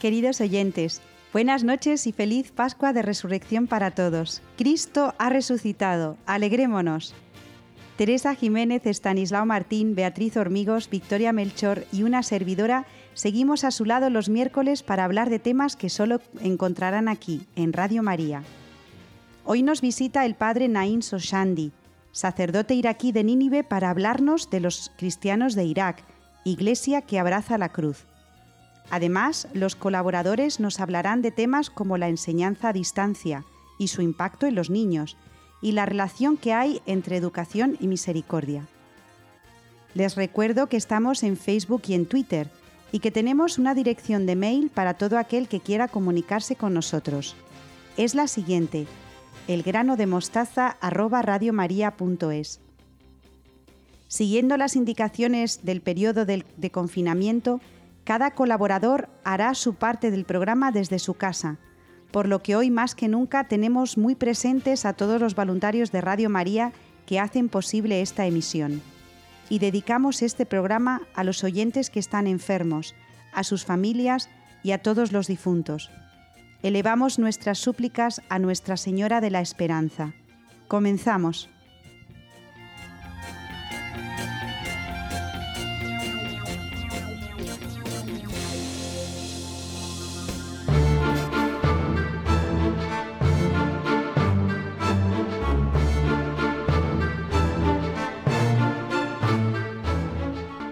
Queridos oyentes, buenas noches y feliz Pascua de Resurrección para todos. Cristo ha resucitado, alegrémonos. Teresa Jiménez, Estanislao Martín, Beatriz Hormigos, Victoria Melchor y una servidora seguimos a su lado los miércoles para hablar de temas que solo encontrarán aquí, en Radio María. Hoy nos visita el padre Naim Soshandi, sacerdote iraquí de Nínive, para hablarnos de los cristianos de Irak, iglesia que abraza la cruz. Además, los colaboradores nos hablarán de temas como la enseñanza a distancia y su impacto en los niños, y la relación que hay entre educación y misericordia. Les recuerdo que estamos en Facebook y en Twitter y que tenemos una dirección de mail para todo aquel que quiera comunicarse con nosotros. Es la siguiente: elgranodemostaza@radiomaria.es. Siguiendo las indicaciones del periodo de confinamiento, cada colaborador hará su parte del programa desde su casa, por lo que hoy más que nunca tenemos muy presentes a todos los voluntarios de Radio María que hacen posible esta emisión. Y dedicamos este programa a los oyentes que están enfermos, a sus familias y a todos los difuntos. Elevamos nuestras súplicas a Nuestra Señora de la Esperanza. Comenzamos.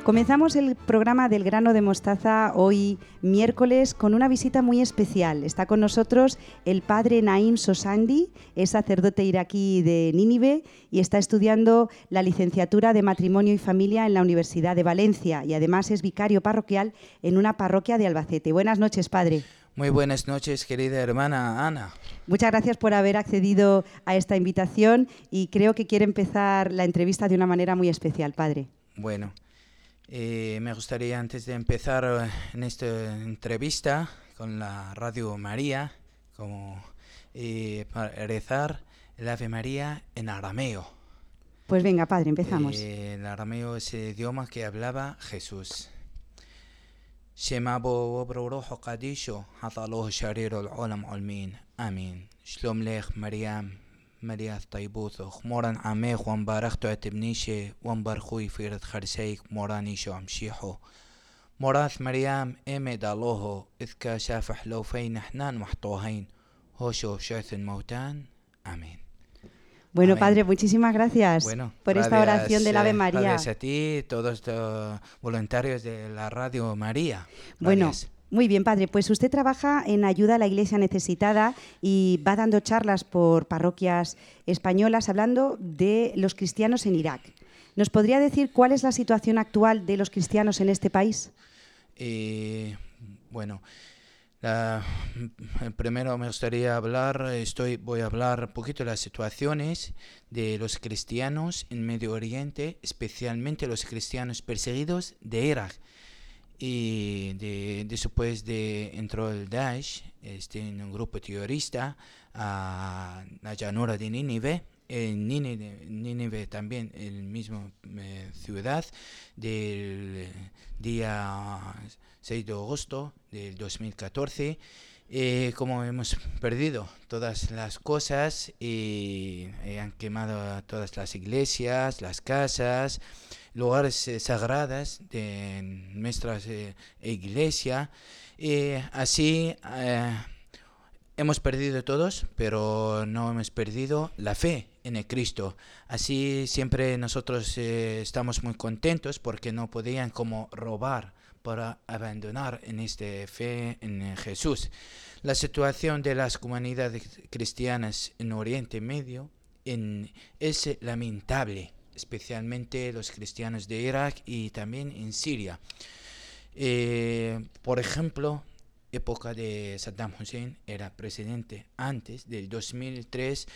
Comenzamos el programa del grano de mostaza hoy miércoles con una visita muy especial. Está con nosotros el padre Naim Sosandi, es sacerdote iraquí de Nínive y está estudiando la licenciatura de matrimonio y familia en la Universidad de Valencia y además es vicario parroquial en una parroquia de Albacete. Buenas noches, padre. Muy buenas noches, querida hermana Ana. Muchas gracias por haber accedido a esta invitación y creo que quiere empezar la entrevista de una manera muy especial, padre. Bueno. Eh, me gustaría antes de empezar eh, en esta entrevista con la Radio María, como eh, para rezar el Ave María en arameo. Pues venga, padre, empezamos. el arameo es el idioma que hablaba Jesús. شما بو وبروح قديشو حطالوه شرير العالم علمين آمين شلوم ليخ مريم ملياث طيبوثخ موران عميخ وانبارختو اتبنيشي وانبارخوي فيرت خرسيك مورانيشو عمشيحو موراث مريم امي دالوهو اذكا شافح لو فين حنان محطوهين هوشو شعث موتان امين Bueno, Amén. Padre, muchísimas gracias bueno, por gracias, esta oración del Ave eh, María. Gracias a ti, todos los voluntarios de la Radio María. Bueno, Gracias. Muy bien, padre. Pues usted trabaja en ayuda a la iglesia necesitada y va dando charlas por parroquias españolas hablando de los cristianos en Irak. ¿Nos podría decir cuál es la situación actual de los cristianos en este país? Eh, bueno, la- primero me gustaría hablar, estoy, voy a hablar un poquito de las situaciones de los cristianos en Medio Oriente, especialmente los cristianos perseguidos de Irak. Y de, después de entró el Daesh, este, en un grupo terrorista a la llanura de Nínive, en Nínive, Nínive también, el mismo eh, ciudad, del día 6 de agosto del 2014. Eh, como hemos perdido todas las cosas y eh, han quemado todas las iglesias, las casas, lugares eh, sagrados de nuestra eh, iglesia. Y así eh, hemos perdido todos, pero no hemos perdido la fe en el Cristo. Así siempre nosotros estamos muy contentos porque no podían como robar para abandonar en esta fe en Jesús. La situación de las comunidades cristianas en Oriente Medio en- es lamentable, especialmente los cristianos de Irak y también en Siria. Eh, por ejemplo, época de Saddam Hussein era presidente. Antes del 2003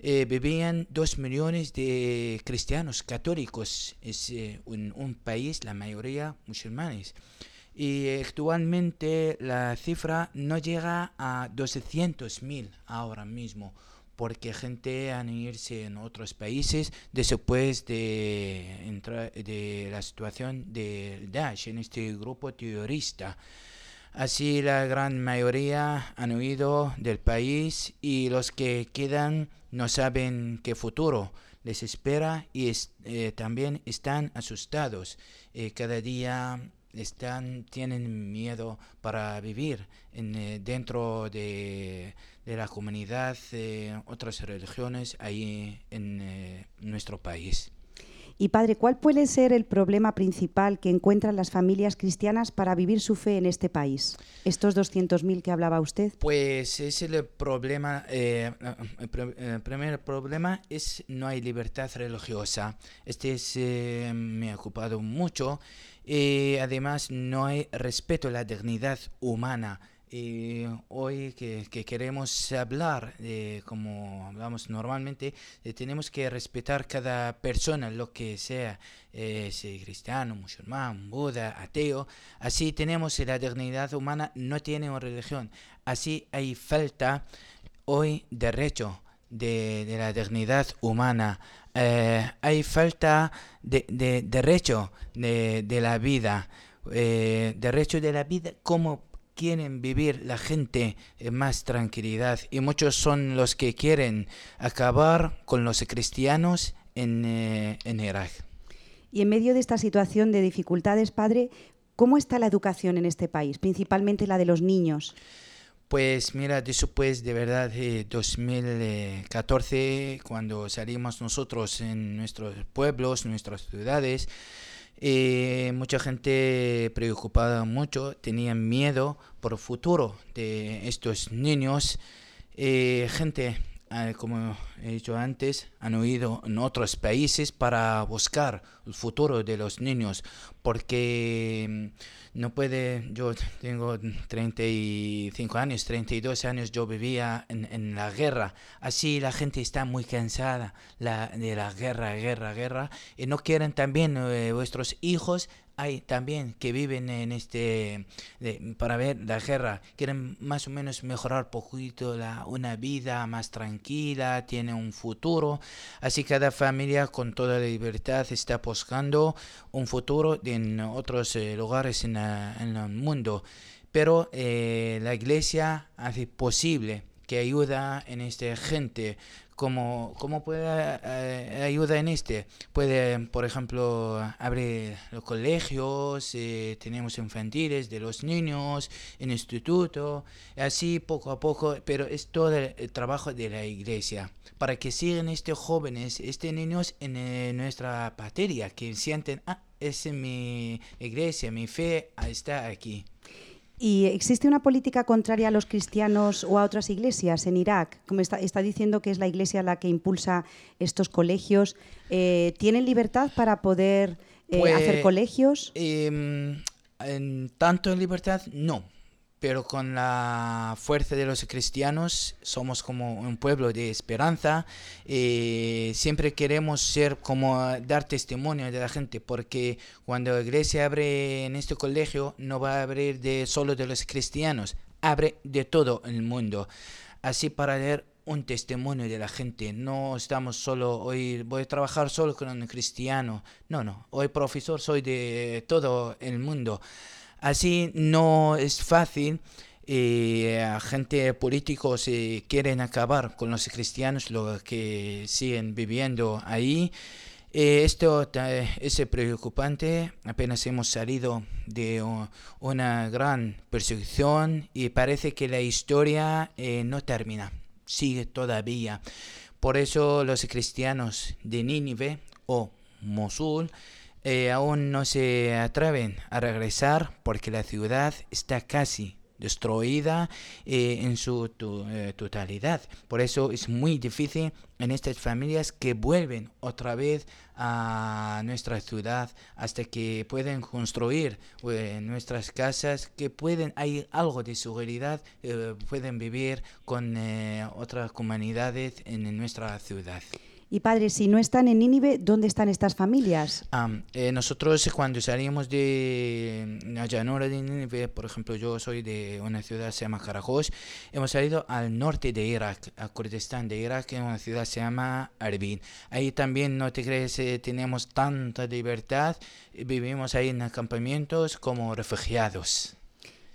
eh, vivían dos millones de cristianos católicos. Es eh, un, un país la mayoría musulmanes. Y actualmente la cifra no llega a 200.000 ahora mismo porque gente han irse en otros países después de la situación del Daesh en este grupo terrorista Así la gran mayoría han huido del país y los que quedan no saben qué futuro les espera y eh, también están asustados. Eh, cada día están, tienen miedo para vivir eh, dentro de, de, la comunidad de otras religiones ahí en nuestro país. Y padre, ¿cuál puede ser el problema principal que encuentran las familias cristianas para vivir su fe en este país? Estos 200.000 que hablaba usted. Pues es el problema, eh, el primer problema es no hay libertad religiosa. Este es, eh, me ha ocupado mucho. Y además no hay respeto a la dignidad humana. Y hoy que, queremos hablar, como hablamos normalmente, tenemos que respetar cada persona, lo que sea, eh, cristiano, musulmán, buda, ateo. Así tenemos la dignidad humana, no tiene una religión. Así hay falta hoy derecho de, de la dignidad humana. Eh, hay falta de, de derecho de, de, la vida. Eh, derecho de la vida como quieren vivir la gente en más tranquilidad y muchos son los que quieren acabar con los cristianos en, eh, en Irak. Y en medio de esta situación de dificultades, padre, ¿cómo está la educación en este país, principalmente la de los niños? Pues mira, después de verdad de 2014, cuando salimos nosotros en nuestros pueblos, nuestras ciudades, eh, mucha gente preocupada mucho, tenían miedo por el futuro de estos niños. Eh, gente, ah, como he dicho antes, han huido en otros países para buscar el futuro de los niños, porque mm, no puede, yo tengo 35 años, 32 años, yo vivía en, en la guerra, así la gente está muy cansada la, de la guerra, guerra, guerra, y no quieren también eh, vuestros hijos hay también que viven en este para ver la guerra. Quieren más o menos mejorar poquito la una vida más tranquila tiene un futuro. Así cada familia con toda la libertad está buscando un futuro en otros eh, lugares en, en, el mundo. Pero eh, la iglesia hace posible que ayuda en esta gente ¿Cómo, cómo puede eh, ayudar en este? Puede, por ejemplo, abrir los colegios, eh, tenemos infantiles de los niños, en instituto, así poco a poco, pero es todo el, trabajo de la iglesia, para que sigan estos jóvenes, estos niños en eh, nuestra patria, que sienten, ah, es mi iglesia, mi fe está aquí. ¿Y existe una política contraria a los cristianos o a otras iglesias en Irak? Como está, está diciendo que es la iglesia la que impulsa estos colegios. Eh, ¿Tienen libertad para poder eh, hacer pues, colegios? Em, en tanto en libertad, no pero con la fuerza de los cristianos somos como un pueblo de esperanza. Y siempre queremos ser como dar testimonio de la gente porque cuando la iglesia abre en este colegio no va a abrir de solo de los cristianos abre de todo el mundo. Así para dar un testimonio de la gente. No estamos solo hoy voy a trabajar solo con un cristiano. No no hoy profesor soy de todo el mundo Así no es fácil. Eh, gente políticos eh, quieren acabar con los cristianos, lo que siguen viviendo ahí. Eh, esto es preocupante. Apenas hemos salido de una gran persecución y parece que la historia eh, no termina, sigue todavía. Por eso los cristianos de Nínive o Mosul eh, aún no se atreven a regresar porque la ciudad está casi destruida eh, en su eh, totalidad. Por eso es muy difícil en estas familias que vuelven otra vez a nuestra ciudad hasta que pueden construir nuestras casas, que pueden, hay algo de seguridad, pueden vivir con otras comunidades en nuestra ciudad. Y padre, si no están en Nínive, ¿dónde están estas familias? Eh, nosotros cuando salimos de la llanura de Nínive, por ejemplo, yo soy de una ciudad que se llama Karakosh, hemos salido al norte de Irak, a Kurdistán de Irak, en una ciudad que se llama Arbil. Ahí también, no te crees, eh, tenemos tanta libertad, vivimos ahí en acampamientos como refugiados.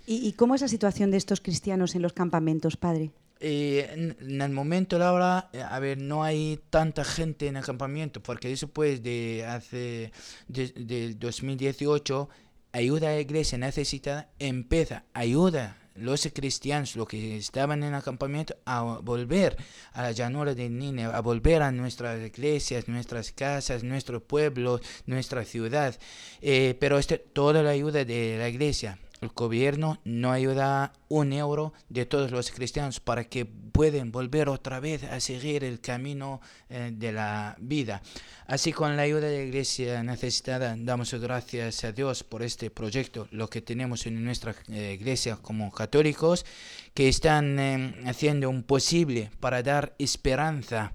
¿Y, cómo es la situación de estos cristianos en los campamentos, padre? Eh, en, el momento, Laura, eh, a ver, no hay tanta gente en el campamento, porque después de hace, del 2018, ayuda a la iglesia necesitada, empieza ayuda los cristianos, los que estaban en el campamento, a volver a la llanura de Nínive, a volver a nuestras iglesias, nuestras casas, nuestro pueblo, nuestra ciudad. Eh, pero este, toda la ayuda de la iglesia. El gobierno no ayuda un euro de todos los cristianos para que puedan volver otra vez a seguir el camino eh, de la vida. Así con la ayuda de la iglesia necesitada, damos gracias a Dios por este proyecto, lo que tenemos en nuestra eh, iglesia como católicos, que están eh, haciendo un posible para dar esperanza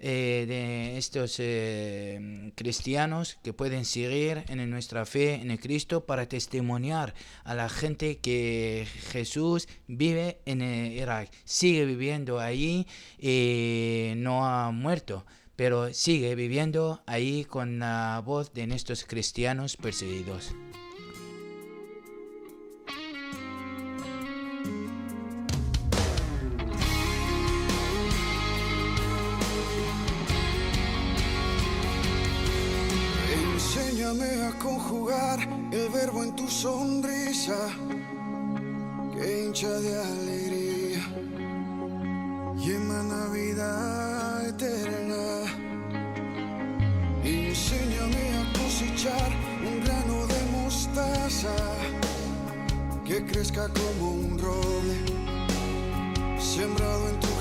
eh, de estos eh, cristianos que pueden seguir en nuestra fe en Cristo para testimoniar a la gente que Jesús vive en Irak, sigue viviendo allí y no ha muerto pero sigue viviendo ahí con la voz de estos cristianos perseguidos. El verbo en tu sonrisa que hincha de alegría y emana vida eterna. Enséñame a cosechar un grano de mostaza que crezca como un roble sembrado en tu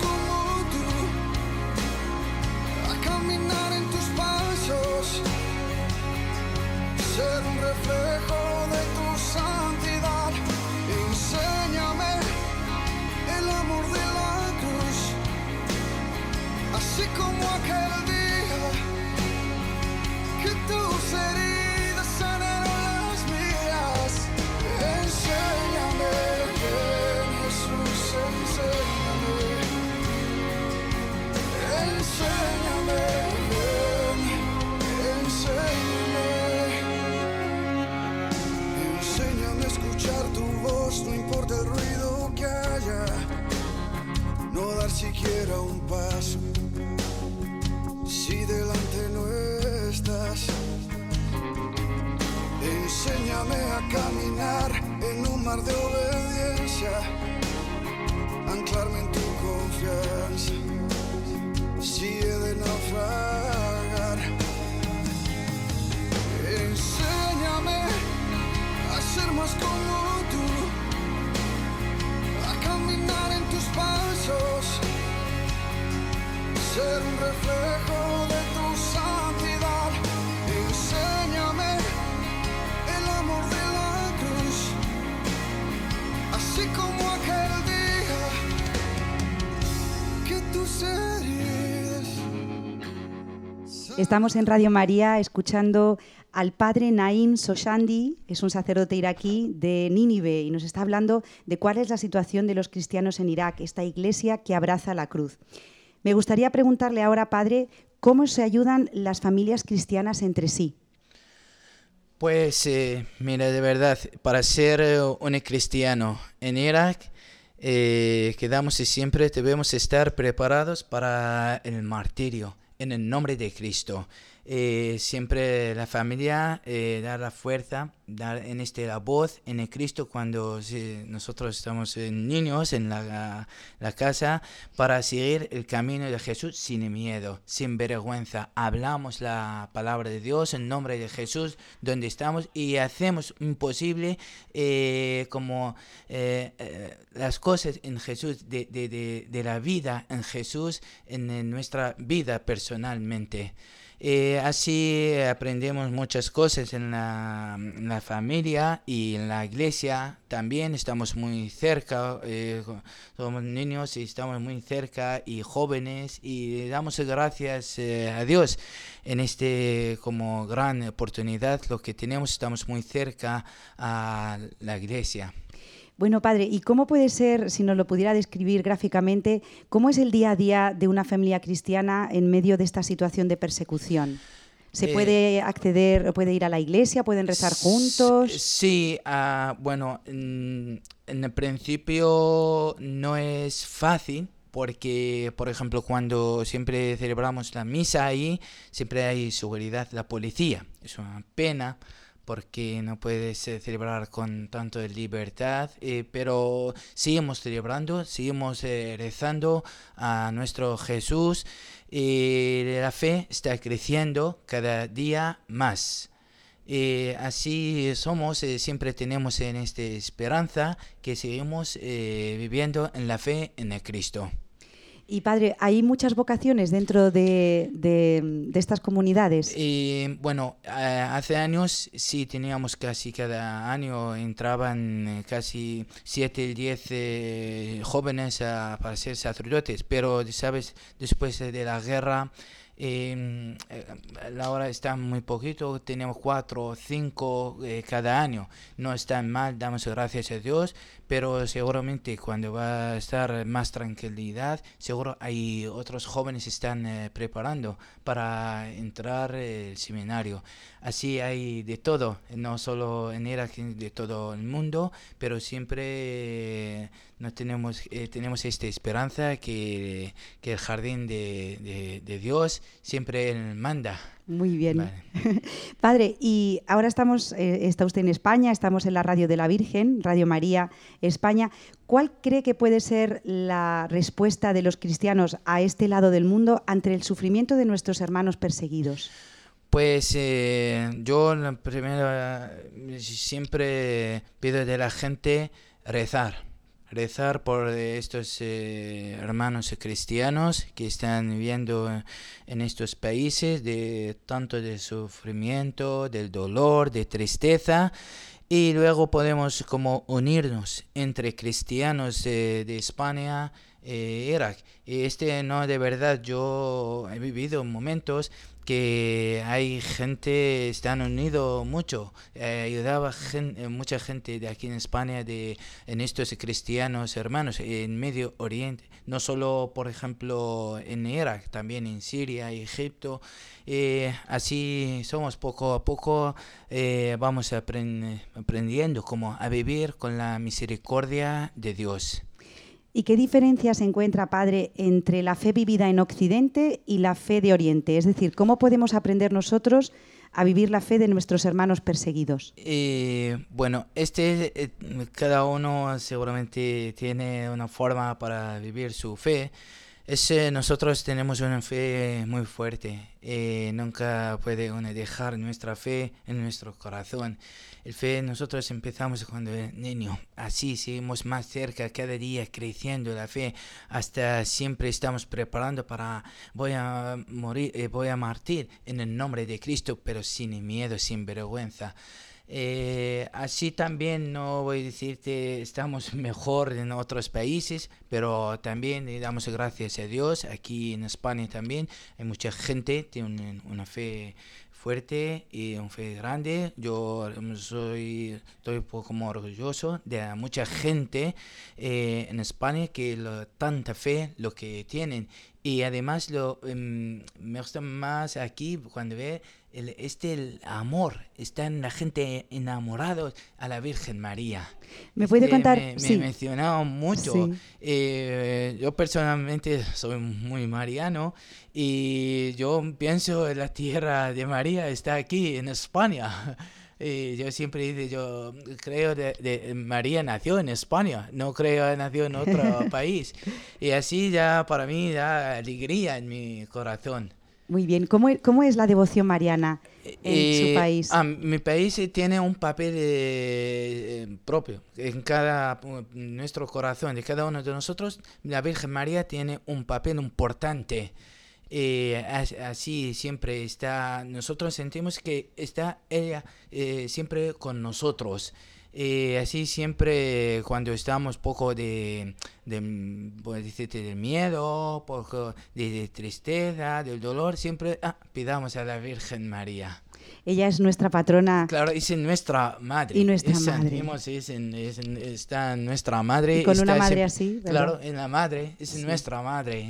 como caminar en tus pasos, ser un reflejo de tu santidad. Enséñame el amor de la cruz, así como aquel día que tú serías. Siquiera un paso si delante no estás. Enséñame a caminar en un mar de obediencia, anclarme en tu confianza, si he de naufragar. Enséñame a ser más como ser un reflejo de tu santidad. Enséñame el amor de la cruz, así como aquel día que tú serías. Estamos en Radio María escuchando al padre Naim Soshandi, es un sacerdote iraquí de Nínive y nos está hablando de cuál es la situación de los cristianos en Irak, esta iglesia que abraza la cruz. Me gustaría preguntarle ahora, padre, cómo se ayudan las familias cristianas entre sí. Pues, eh, mira, de verdad, para ser eh, un cristiano en Irak, eh, quedamos y siempre debemos estar preparados para el martirio en el nombre de Cristo. Eh, siempre la familia eh, dar la fuerza, dar en este la voz en el Cristo cuando nosotros estamos niños en la, la, casa para seguir el camino de Jesús sin miedo, sin vergüenza. Hablamos la palabra de Dios en nombre de Jesús donde estamos y hacemos imposible eh, como las cosas en Jesús, de, de, de, la vida en Jesús, en nuestra vida personalmente. Eh, así aprendemos muchas cosas en la, familia y en la iglesia también. Estamos muy cerca, eh, somos niños y estamos muy cerca y jóvenes y damos gracias eh, a Dios en este como gran oportunidad. Lo que tenemos, estamos muy cerca a la iglesia. Bueno, padre, ¿y cómo puede ser, si nos lo pudiera describir gráficamente, cómo es el día a día de una familia cristiana en medio de esta situación de persecución? ¿Se Eh, puede acceder, puede ir a la iglesia, pueden rezar juntos? Sí, ah, bueno, en, en el principio no es fácil porque, por ejemplo, cuando siempre celebramos la misa ahí, siempre hay seguridad, la policía. Es una pena porque no puedes eh, celebrar con tanto libertad, eh, pero seguimos celebrando, seguimos eh, rezando a nuestro Jesús y la fe está creciendo cada día más. Así somos, siempre tenemos en esta esperanza que seguimos viviendo en la fe en el Cristo. Y padre, ¿hay muchas vocaciones dentro de, de- de estas comunidades? Bueno, a- hace años sí teníamos casi cada año entraban eh, casi 7 10 eh, jóvenes a, para ser sacerdotes, pero sabes, después de la guerra eh, eh, la hora está muy poquito, tenemos 4 o 5 cada año, no están mal, damos gracias a Dios, pero seguramente cuando va a estar más tranquilidad, seguro hay otros jóvenes están eh, preparando para entrar el seminario. Así hay de todo, no solo en Irak, de todo el mundo, pero siempre eh, no tenemos, eh, tenemos esta esperanza que, que el jardín de, de- Dios siempre manda. Muy bien. Vale. Padre, y ahora estamos, eh, está usted en España, estamos en la Radio de la Virgen, Radio María España. ¿Cuál cree que puede ser la respuesta de los cristianos a este lado del mundo ante el sufrimiento de nuestros hermanos perseguidos? Pues eh, yo eh, siempre pido de la gente rezar, rezar por estos eh, hermanos cristianos que están viviendo en estos países de tanto de sufrimiento, del dolor, de tristeza. Y luego podemos como unirnos entre cristianos de, de España Irak. Y este no, de verdad, yo he vivido momentos que hay gente, están unidos mucho. Eh, ayudaba eh, mucha gente de aquí en España, de, en estos cristianos hermanos, en Medio Oriente. No solo, por ejemplo, en Irak, también en Siria, Egipto. Eh, así somos poco a poco, eh, vamos apren- aprendiendo cómo a vivir con la misericordia de Dios. ¿Y qué diferencia se encuentra, padre, entre la fe vivida en Occidente y la fe de Oriente? Es decir, ¿cómo podemos aprender nosotros a vivir la fe de nuestros hermanos perseguidos? Eh, bueno, este, eh, cada uno seguramente tiene una forma para vivir su fe. Ese, nosotros tenemos una fe muy fuerte. eh, nunca puede uno dejar nuestra fe en nuestro corazón. El fe nosotros empezamos cuando era niño. Así seguimos más cerca cada día creciendo la fe. Hasta siempre estamos preparando para voy a morir, eh, voy a martir en el nombre de Cristo, pero sin miedo, sin vergüenza. Eh, así también no voy a decirte estamos mejor en otros países, pero también le damos gracias a Dios. Aquí en España también hay mucha gente tiene un- una fe fuerte y una fe grande. Yo mm, soy estoy un como orgulloso de mucha gente eh, en España que lo- tanta fe lo que tienen y además lo em, me gusta más aquí cuando ve el, este el amor está en la gente enamorados a la Virgen María ¿Me puede Este, contar? me, me Sí. mucho Sí. Eh, yo personalmente soy muy mariano y yo pienso en la tierra de María está aquí en España Y yo siempre digo, yo creo de, de- María nació en España, no creo que nació en otro país. Y así ya para mí da alegría en mi corazón. Muy bien. ¿Cómo, e- cómo es la devoción mariana en Eh, su país? ah, mi país eh, tiene un papel eh, eh, propio. En cada nuestro corazón, de cada uno de nosotros, la Virgen María tiene un papel importante. Eh, as- así siempre está, nosotros sentimos que está ella eh, siempre con nosotros. Eh, así siempre cuando estamos poco de, de, decirte, de miedo, poco de, de tristeza, del dolor, siempre ah, pidamos a la Virgen María. Ella es nuestra patrona. Claro, es en nuestra madre. Y nuestra Es madre. digamos, es en- es está en nuestra madre. Y con una madre así, ¿verdad? Claro, en la madre, es en nuestra madre.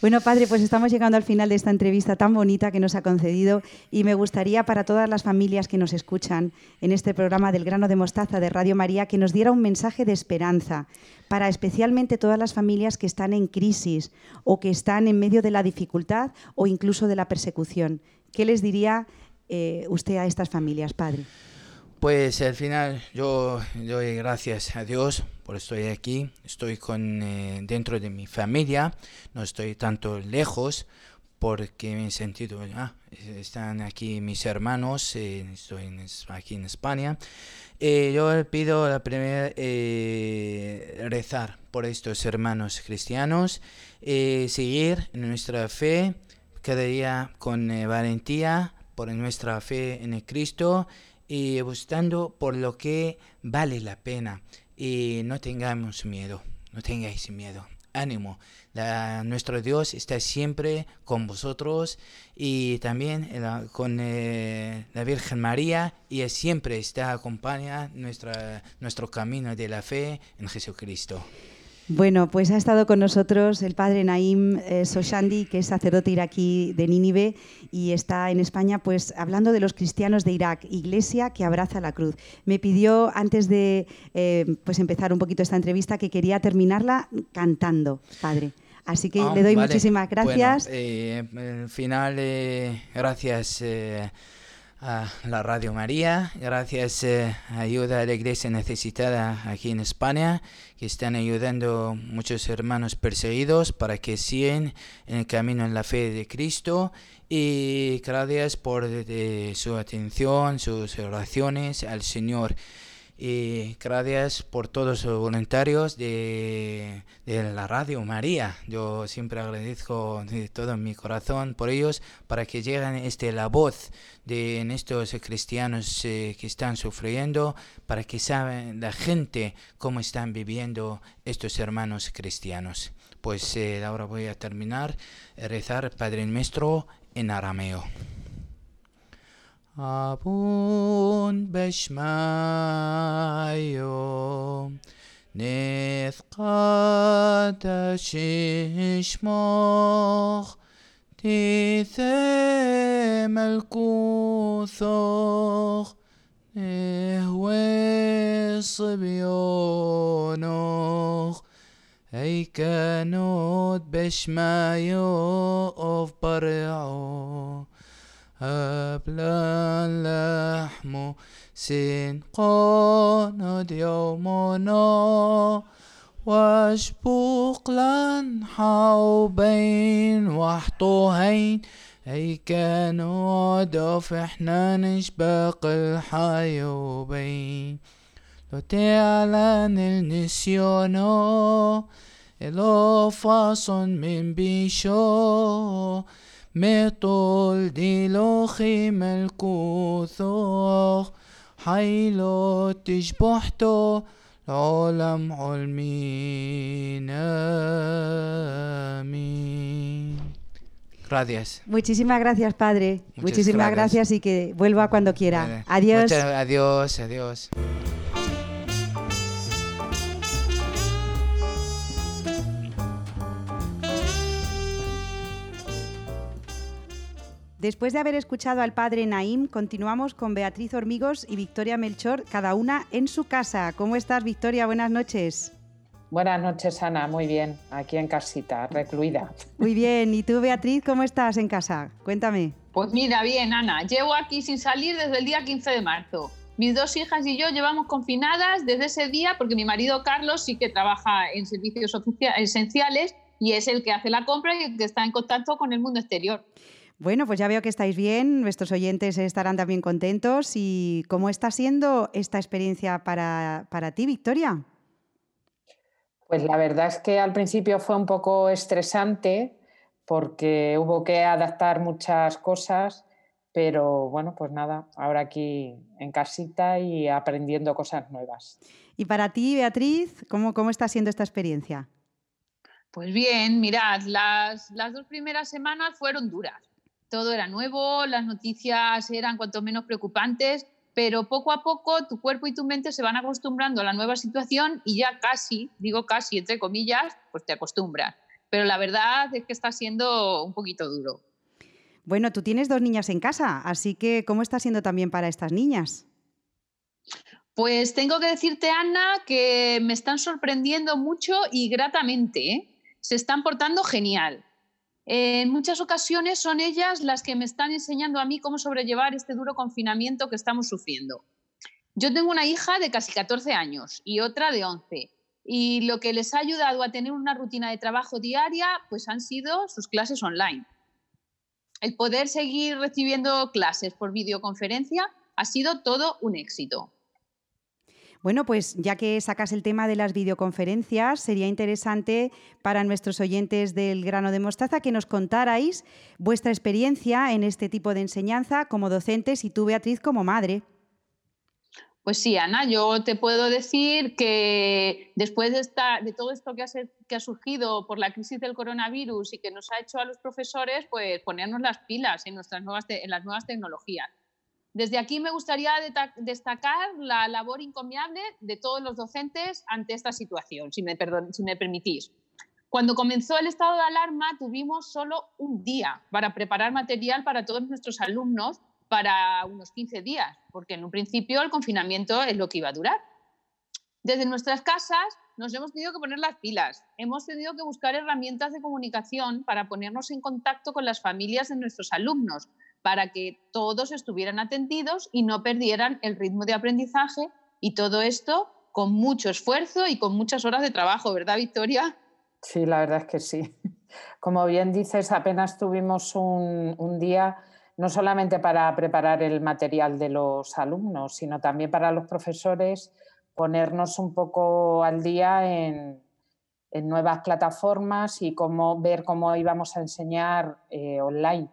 Bueno, padre, pues estamos llegando al final de esta entrevista tan bonita que nos ha concedido y me gustaría para todas las familias que nos escuchan en este programa del grano de mostaza de Radio María que nos diera un mensaje de esperanza para especialmente todas las familias que están en crisis o que están en medio de la dificultad o incluso de la persecución. ¿Qué les diría eh, usted a estas familias, padre? Pues al final yo doy gracias a Dios por estoy aquí, estoy con eh, dentro de mi familia, no estoy tanto lejos porque me he sentido, ah, están aquí mis hermanos, eh, estoy en aquí en España. Eh, yo pido la primera eh, rezar por estos hermanos cristianos, eh, seguir nuestra fe cada día con eh, valentía por nuestra fe en el Cristo y buscando por lo que vale la pena y no tengamos miedo, no tengáis miedo. Ánimo, la- nuestro Dios está siempre con vosotros y también eh, con eh, la Virgen María y siempre está acompaña nuestra, nuestro camino de la fe en Jesucristo. Bueno, pues ha estado con nosotros el padre Naim eh, Soshandi, que es sacerdote iraquí de Nínive y está en España pues hablando de los cristianos de Irak, iglesia que abraza la cruz. Me pidió antes de eh, pues empezar un poquito esta entrevista que quería terminarla cantando, padre. Así que Ah, le doy vale. muchísimas gracias. Bueno, eh, al final, eh, gracias eh, a la Radio María, gracias eh, ayuda a la iglesia necesitada aquí en España, que están ayudando muchos hermanos perseguidos para que sigan en el camino en la fe de Cristo. Y gracias por su atención, sus oraciones al Señor. Y gracias por todos los voluntarios de, de la Radio María. Yo siempre agradezco de todo mi corazón por ellos para que lleguen este, la voz de estos cristianos eh, que están sufriendo, para que saben la gente cómo están viviendo estos hermanos cristianos. Pues eh, ahora voy a terminar a rezar Padre Nuestro en arameo. Abun beshmayo نثقات ششمخ تيث ملكوثخ نهوي صبيونخ أي كانوت بشمايو أوف برعو Habla اللحم سين qanad يومنا واشبوق لنحا وبين وحطوهين أي كانوا عدف إحنا نشبق الحيوبين. لو تعلن النسيون ألو فاصن من بيشو. مطول ديلوخي ملكوثوخ حيلو تشبحتو العالم علمين آمين Gracias. Muchísimas gracias, padre. Muchas Muchísimas gracias. gracias y que vuelva cuando quiera. Vale. Adiós. Muchas- adiós, adiós. Después de haber escuchado al padre Naim, continuamos con Beatriz Hormigos y Victoria Melchor, cada una en su casa. ¿Cómo estás, Victoria? Buenas noches. Buenas noches, Ana. Muy bien, aquí en casita, recluida. Muy bien. ¿Y tú, Beatriz, cómo estás en casa? Cuéntame. Pues mira, bien, Ana, llevo aquí sin salir desde el día 15 de marzo. Mis dos hijas y yo llevamos confinadas desde ese día porque mi marido Carlos sí que trabaja en servicios esenciales y es el que hace la compra y el que está en contacto con el mundo exterior. Bueno, pues ya veo que estáis bien, nuestros oyentes estarán también contentos. ¿Y cómo está siendo esta experiencia para, para ti, Victoria? Pues la verdad es que al principio fue un poco estresante porque hubo que adaptar muchas cosas, pero bueno, pues nada, ahora aquí en casita y aprendiendo cosas nuevas. Y para ti, Beatriz, ¿cómo, cómo está siendo esta experiencia? Pues bien, mirad, las, las dos primeras semanas fueron duras, todo era nuevo, las noticias eran cuanto menos preocupantes, pero poco a poco tu cuerpo y tu mente se van acostumbrando a la nueva situación y ya casi, digo casi entre comillas, pues te acostumbras. Pero la verdad es que está siendo un poquito duro. Bueno, tú tienes dos niñas en casa, así que ¿cómo está siendo también para estas niñas? Pues tengo que decirte, Ana, que me están sorprendiendo mucho y gratamente. ¿eh? Se están portando genial. En muchas ocasiones son ellas las que me están enseñando a mí cómo sobrellevar este duro confinamiento que estamos sufriendo. Yo tengo una hija de casi 14 años y otra de 11. Y lo que les ha ayudado a tener una rutina de trabajo diaria, pues han sido sus clases online. El poder seguir recibiendo clases por videoconferencia ha sido todo un éxito. Bueno, pues ya que sacas el tema de las videoconferencias, sería interesante para nuestros oyentes del grano de mostaza que nos contarais vuestra experiencia en este tipo de enseñanza como docentes y tú, Beatriz, como madre. Pues sí, Ana, yo te puedo decir que después de, de todo esto que ha, que ha, surgido por la crisis del coronavirus y que nos ha hecho a los profesores, pues ponernos las pilas en, nuestras nuevas en las nuevas tecnologías. Desde aquí me gustaría destacar la labor encomiable de todos los docentes ante esta situación, si me, me permitís. Cuando comenzó el estado de alarma tuvimos solo un día para preparar material para todos nuestros alumnos para unos 15 días, porque en un principio el confinamiento es lo que iba a durar. Desde nuestras casas nos hemos tenido que poner las pilas, hemos tenido que buscar herramientas de comunicación para ponernos en contacto con las familias de nuestros alumnos, para que todos estuvieran atendidos y no perdieran el ritmo de aprendizaje y todo esto con mucho esfuerzo y con muchas horas de trabajo, ¿verdad, Victoria? Sí, la verdad es que sí. Como bien dices, apenas tuvimos un, día no solamente para preparar el material de los alumnos, sino también para los profesores ponernos un poco al día en, en nuevas plataformas y cómo ver cómo íbamos a enseñar eh, online.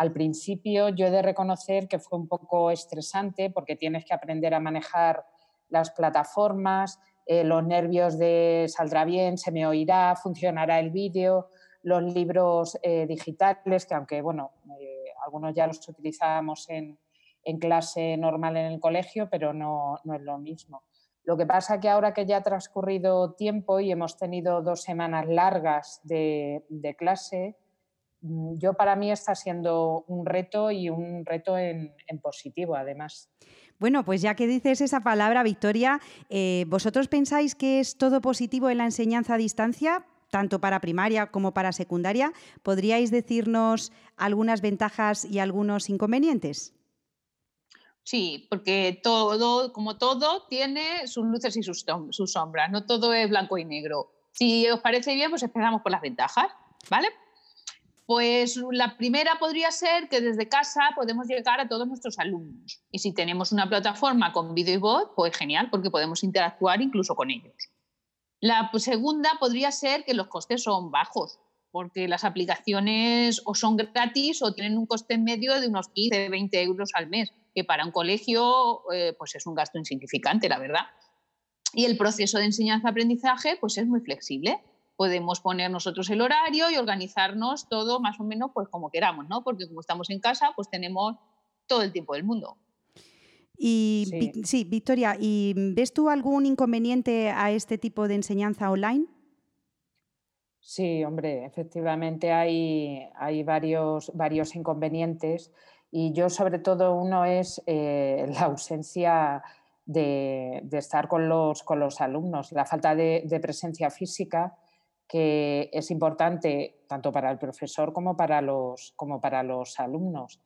Al principio yo he de reconocer que fue un poco estresante porque tienes que aprender a manejar las plataformas, eh, los nervios de saldrá bien, se me oirá, funcionará el vídeo, los libros eh, digitales, que aunque bueno, eh, algunos ya los utilizábamos en, clase normal en el colegio, pero no, es lo mismo. Lo que pasa que ahora que ya ha transcurrido tiempo y hemos tenido dos semanas largas de clase, Mm, yo para mí está siendo un reto y un reto en, positivo, además. Bueno, pues ya que dices esa palabra, Victoria, eh, ¿vosotros pensáis que es todo positivo en la enseñanza a distancia? tanto para primaria como para secundaria, ¿podríais decirnos algunas ventajas y algunos inconvenientes? Sí, porque todo, como todo, tiene sus luces y sus, sus sombras, no todo es blanco y negro. Si os parece bien, pues empezamos por las ventajas, ¿vale? Pues la primera podría ser que desde casa podemos llegar a todos nuestros alumnos. Y si tenemos una plataforma con vídeo y voz, pues genial, porque podemos interactuar incluso con ellos. La segunda podría ser que los costes son bajos, porque las aplicaciones o son gratis o tienen un coste medio de unos 15, 20 euros al mes, que para un colegio eh, pues es un gasto insignificante, la verdad. Y el proceso de enseñanza-aprendizaje pues es muy flexible podemos poner nosotros el horario y organizarnos todo más o menos pues como queramos, ¿no? Porque como estamos en casa, pues tenemos todo el tiempo del mundo. Y sí. Victoria, ¿y ves tú algún inconveniente a este tipo de enseñanza online? Sí, hombre, efectivamente hay, hay varios, varios inconvenientes y yo sobre todo uno es eh, la ausencia de, estar con los, con los alumnos, la falta de, de presencia física que es importante tanto para el profesor como para los, como para los alumnos.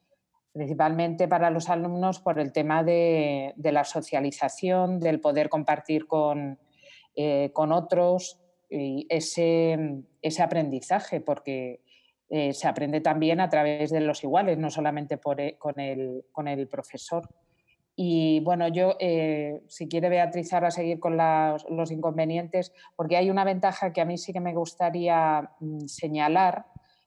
Principalmente para los alumnos por el tema de, la socialización, del poder compartir con, eh, con otros ese, ese aprendizaje, porque eh, se aprende también a través de los iguales, no solamente por, e, con, el, con el profesor. Y bueno, yo, eh, si quiere Beatriz ahora seguir con los inconvenientes, porque hay una ventaja que a mí sí que me gustaría mm, señalar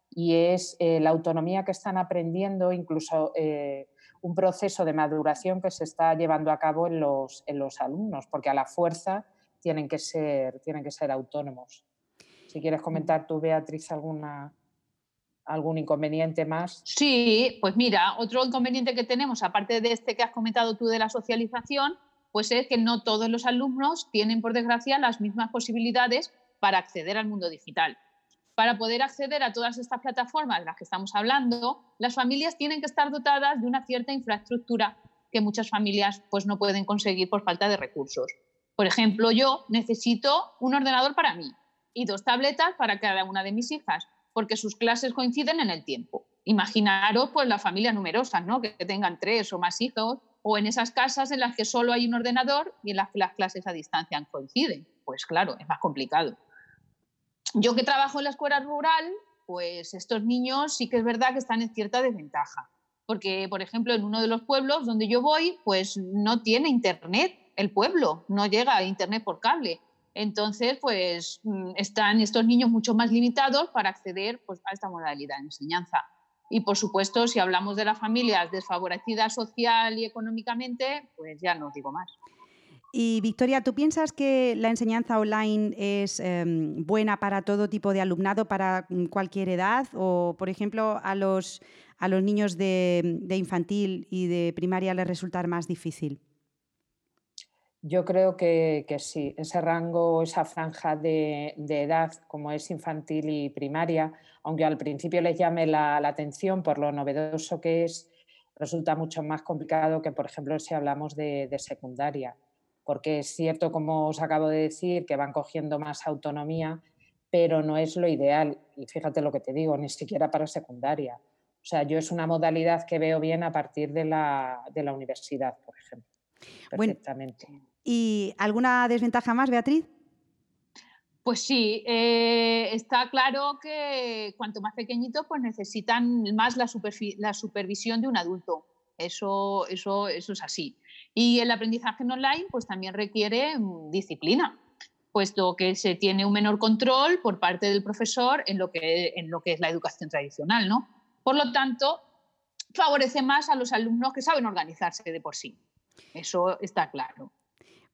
y es eh, la autonomía que están aprendiendo, incluso eh, un proceso de maduración que se está llevando a cabo en los, en los alumnos, porque a la fuerza tienen que ser, tienen que ser autónomos. Si quieres comentar tú, Beatriz, alguna, algún inconveniente más. Sí, pues mira, otro inconveniente que tenemos, aparte de este que has comentado tú de la socialización, pues es que no todos los alumnos tienen, por desgracia, las mismas posibilidades para acceder al mundo digital. Para poder acceder a todas estas plataformas de las que estamos hablando, las familias tienen que estar dotadas de una cierta infraestructura que muchas familias pues, no pueden conseguir por falta de recursos. Por ejemplo, yo necesito un ordenador para mí y dos tabletas para cada una de mis hijas, porque sus clases coinciden en el tiempo. Imaginaros pues las familias numerosas, ¿no? que tengan tres o más hijos, o en esas casas en las que solo hay un ordenador y en las que las clases a distancia coinciden. Pues claro, es más complicado. Yo que trabajo en la escuela rural, pues estos niños sí que es verdad que están en cierta desventaja, porque por ejemplo en uno de los pueblos donde yo voy, pues no tiene internet el pueblo, no llega a internet por cable. Entonces, pues mm, están estos niños mucho más limitados para acceder pues, a esta modalidad de enseñanza. Y por supuesto, si hablamos de las familias desfavorecidas social y económicamente, pues ya no digo más. Y Victoria, ¿tú piensas que la enseñanza online es em, buena para todo tipo de alumnado, para mm, cualquier edad? O, por ejemplo, a los, a los niños de, infantil y de primaria les resultar más difícil? Yo creo que, sí, ese rango, esa franja de, edad, como es infantil y primaria, aunque al principio les llame la, atención por lo novedoso que es, resulta mucho más complicado que, por ejemplo, si hablamos de, secundaria, porque es cierto, como os acabo de decir, que van cogiendo más autonomía, pero no es lo ideal. Y fíjate lo que te digo, ni siquiera para secundaria. O sea, yo es una modalidad que veo bien a partir de la, de la universidad, por ejemplo. Perfectamente. ¿Y alguna desventaja más, Beatriz? Pues sí, eh, está claro que cuanto más pequeñitos, pues necesitan más la, supervisión de un adulto. Eso, eso, eso es así. Y el aprendizaje en online, pues también requiere mm, disciplina, puesto que se tiene un menor control por parte del profesor en lo que, en lo que es la educación tradicional, ¿no? Por lo tanto, favorece más a los alumnos que saben organizarse de por sí. Eso está claro.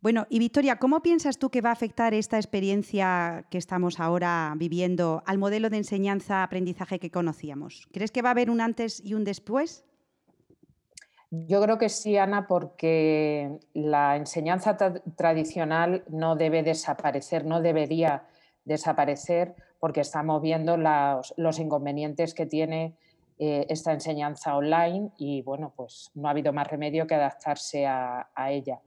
Bueno, y Victoria, ¿cómo piensas tú que va a afectar esta experiencia que estamos ahora viviendo al modelo de enseñanza-aprendizaje que conocíamos? ¿Crees que va a haber un antes y un después? Yo creo que sí, Ana, porque la enseñanza tradicional no debe desaparecer, no debería desaparecer, porque estamos viendo los, inconvenientes que tiene eh, esta enseñanza online y, bueno, pues no ha habido más remedio que adaptarse a ella.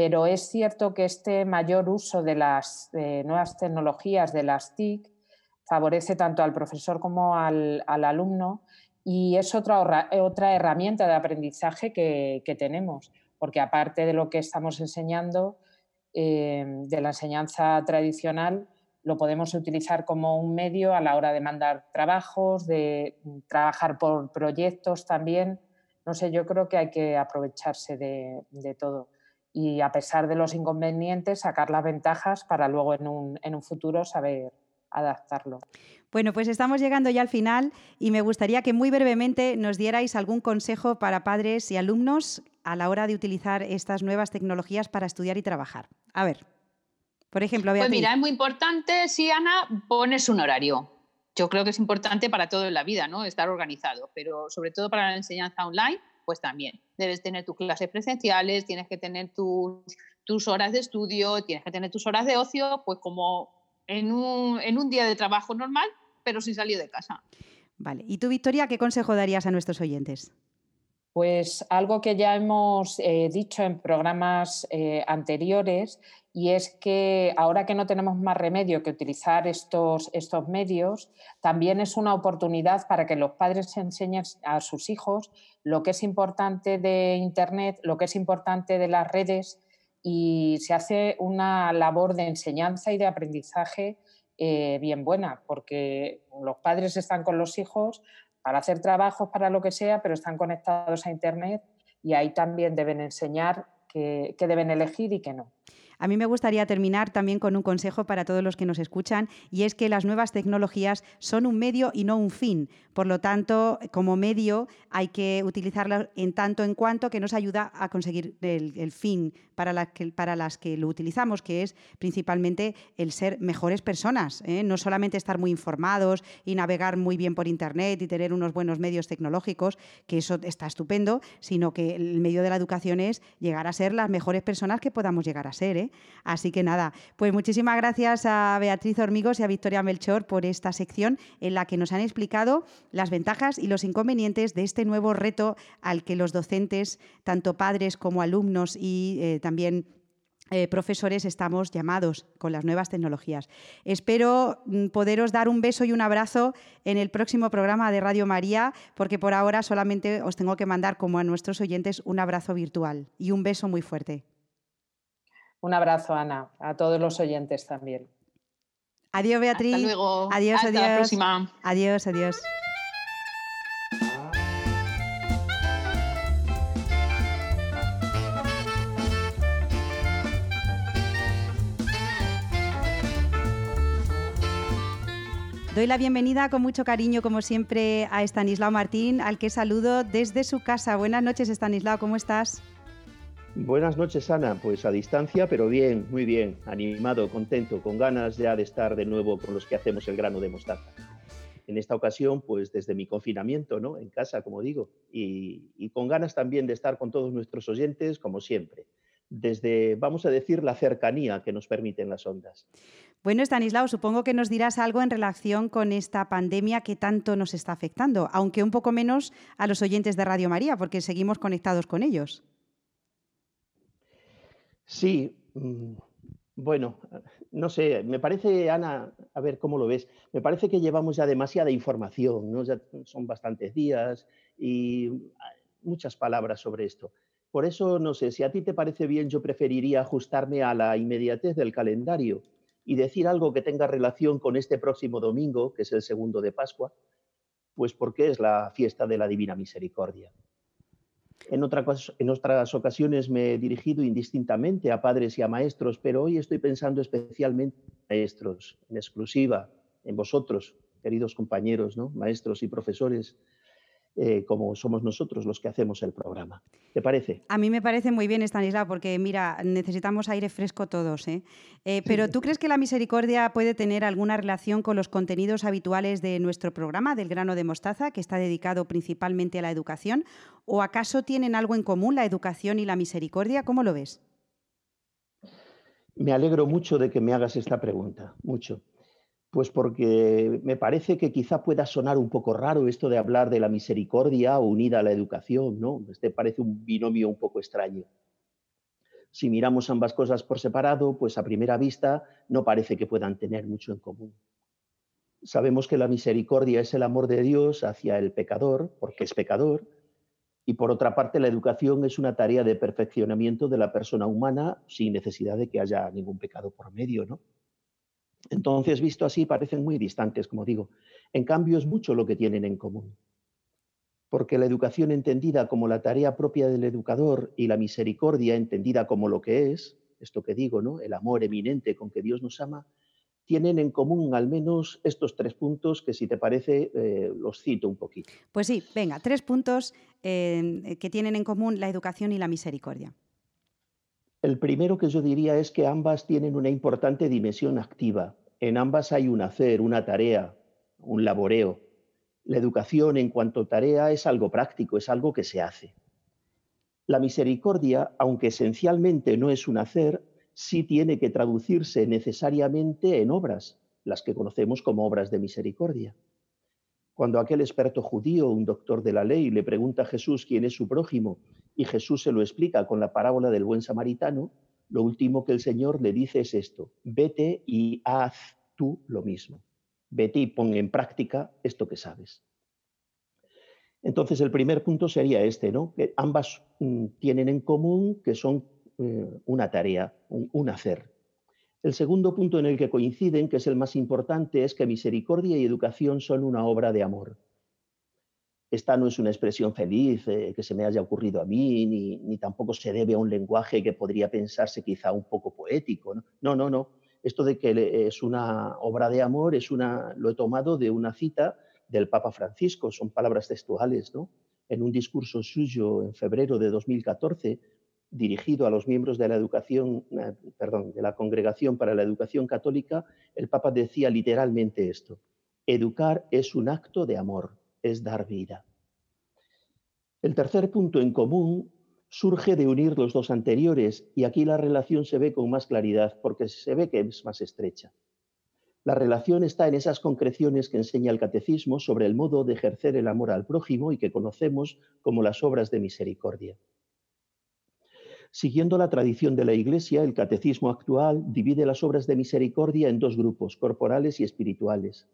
Pero es cierto que este mayor uso de las eh, nuevas tecnologías de las TIC favorece tanto al profesor como al, alumno y es otra, otra herramienta de aprendizaje que, tenemos, porque aparte de lo que estamos enseñando, eh, de la enseñanza tradicional, lo podemos utilizar como un medio a la hora de mandar trabajos, de trabajar por proyectos también. No sé, yo creo que hay que aprovecharse de todo y a pesar de los inconvenientes sacar las ventajas para luego en un, en un futuro saber adaptarlo. Bueno, pues estamos llegando ya al final y me gustaría que muy brevemente nos dierais algún consejo para padres y alumnos a la hora de utilizar estas nuevas tecnologías para estudiar y trabajar. A ver, por ejemplo, Pues mira, es muy importante, si Ana, pones un horario. Yo creo que es importante para todo en la vida, ¿no? Estar organizado, pero sobre todo para la enseñanza online, pues también debes tener tus clases presenciales, tienes que tener tus, tus horas de estudio, tienes que tener tus horas de ocio, pues como en un, en un día de trabajo normal, pero sin salir de casa. Vale. ¿Y tú, Victoria, qué consejo darías a nuestros oyentes? Pues algo que ya hemos eh, dicho en programas eh, anteriores y es que ahora que no tenemos más remedio que utilizar estos, estos medios, también es una oportunidad para que los padres enseñen a sus hijos lo que es importante de Internet, lo que es importante de las redes y se hace una labor de enseñanza y de aprendizaje eh, bien buena, porque los padres están con los hijos para hacer trabajos, para lo que sea, pero están conectados a Internet y ahí también deben enseñar qué, deben elegir y qué no. A mí me gustaría terminar también con un consejo para todos los que nos escuchan y es que las nuevas tecnologías son un medio y no un fin. Por lo tanto, como medio hay que utilizarlas en tanto en cuanto que nos ayuda a conseguir el, fin para, que, para, las que lo utilizamos, que es principalmente el ser mejores personas, ¿eh? no solamente estar muy informados y navegar muy bien por Internet y tener unos buenos medios tecnológicos, que eso está estupendo, sino que el medio de la educación es llegar a ser las mejores personas que podamos llegar a ser. ¿eh? Así que nada, pues muchísimas gracias a Beatriz Hormigos y a Victoria Melchor por esta sección en la que nos han explicado las ventajas y los inconvenientes de este nuevo reto al que los docentes, tanto padres como alumnos y eh, también eh, profesores estamos llamados con las nuevas tecnologías. Espero mm, poderos dar un beso y un abrazo en el próximo programa de Radio María, porque por ahora solamente os tengo que mandar, como a nuestros oyentes, un abrazo virtual y un beso muy fuerte. Un abrazo, Ana, a todos los oyentes también. Adiós, Beatriz. Hasta luego. Adiós, Hasta adiós. la próxima. Adiós, adiós. Doy la bienvenida con mucho cariño, como siempre, a Estanislao Martín, al que saludo desde su casa. Buenas noches, Estanislao, ¿cómo estás? Buenas noches, Ana. Pues a distancia, pero bien, muy bien, animado, contento, con ganas ya de estar de nuevo con los que hacemos el grano de mostaza. En esta ocasión, pues desde mi confinamiento, ¿no? En casa, como digo, y, con ganas también de estar con todos nuestros oyentes, como siempre desde, vamos a decir, la cercanía que nos permiten las ondas. Bueno, Stanislao, supongo que nos dirás algo en relación con esta pandemia que tanto nos está afectando, aunque un poco menos a los oyentes de Radio María, porque seguimos conectados con ellos. Sí, mm, bueno, no sé, me parece, Ana, a ver cómo lo ves, me parece que llevamos ya demasiada información, ¿no? Ya son bastantes días y muchas palabras sobre esto. Por eso, no sé, si a ti te parece bien, yo preferiría ajustarme a la inmediatez del calendario y decir algo que tenga relación con este próximo domingo, que es el segundo de Pascua, pues porque es la fiesta de la Divina Misericordia. En, otras ocasiones me he dirigido indistintamente a padres y a maestros, pero hoy estoy pensando especialmente en maestros, en exclusiva, en vosotros, queridos compañeros, ¿no? maestros y profesores, eh, como somos nosotros los que hacemos el programa. ¿Te parece? A mí me parece muy bien, Stanislao, porque mira, necesitamos aire fresco todos. ¿eh? Eh, pero ¿tú crees que la misericordia puede tener alguna relación con los contenidos habituales de nuestro programa, del grano de mostaza, que está dedicado principalmente a la educación? ¿O acaso tienen algo en común la educación y la misericordia? ¿Cómo lo ves? Me alegro mucho de que me hagas esta pregunta, mucho. Pues porque me parece que quizá pueda sonar un poco raro esto de hablar de la misericordia unida a la educación, ¿no? Este parece un binomio un poco extraño. Si miramos ambas cosas por separado, pues a primera vista no parece que puedan tener mucho en común. Sabemos que la misericordia es el amor de Dios hacia el pecador, porque es pecador, y por otra parte la educación es una tarea de perfeccionamiento de la persona humana sin necesidad de que haya ningún pecado por medio, ¿no? Entonces, visto así, parecen muy distantes, como digo. En cambio, es mucho lo que tienen en común. Porque la educación entendida como la tarea propia del educador y la misericordia entendida como lo que es, esto que digo, ¿no? El amor eminente con que Dios nos ama, tienen en común al menos estos tres puntos que, si te parece, eh, los cito un poquito. Pues sí, venga, tres puntos eh, que tienen en común la educación y la misericordia. El primero que yo diría es que ambas tienen una importante dimensión activa. En ambas hay un hacer, una tarea, un laboreo. La educación en cuanto tarea es algo práctico, es algo que se hace. La misericordia, aunque esencialmente no es un hacer, sí tiene que traducirse necesariamente en obras, las que conocemos como obras de misericordia. Cuando aquel experto judío, un doctor de la ley, le pregunta a Jesús quién es su prójimo y Jesús se lo explica con la parábola del buen samaritano, lo último que el Señor le dice es esto, vete y haz tú lo mismo. Vete y pon en práctica esto que sabes. Entonces, el primer punto sería este, ¿no? Que ambas mm, tienen en común que son eh, una tarea, un hacer. El segundo punto en el que coinciden, que es el más importante, es que misericordia y educación son una obra de amor. Esta no es una expresión feliz eh, que se me haya ocurrido a mí, ni, tampoco se debe a un lenguaje que podría pensarse quizá un poco poético. No, no, no. Esto de que es una obra de amor, es una, lo he tomado de una cita del Papa Francisco, son palabras textuales, ¿no? En un discurso suyo en febrero de 2014, dirigido a los miembros de la educación, eh, perdón, de la Congregación para la Educación Católica, el Papa decía literalmente esto: Educar es un acto de amor es dar vida. El tercer punto en común surge de unir los dos anteriores y aquí la relación se ve con más claridad porque se ve que es más estrecha. La relación está en esas concreciones que enseña el catecismo sobre el modo de ejercer el amor al prójimo y que conocemos como las obras de misericordia. Siguiendo la tradición de la Iglesia, el catecismo actual divide las obras de misericordia en dos grupos, corporales y espirituales.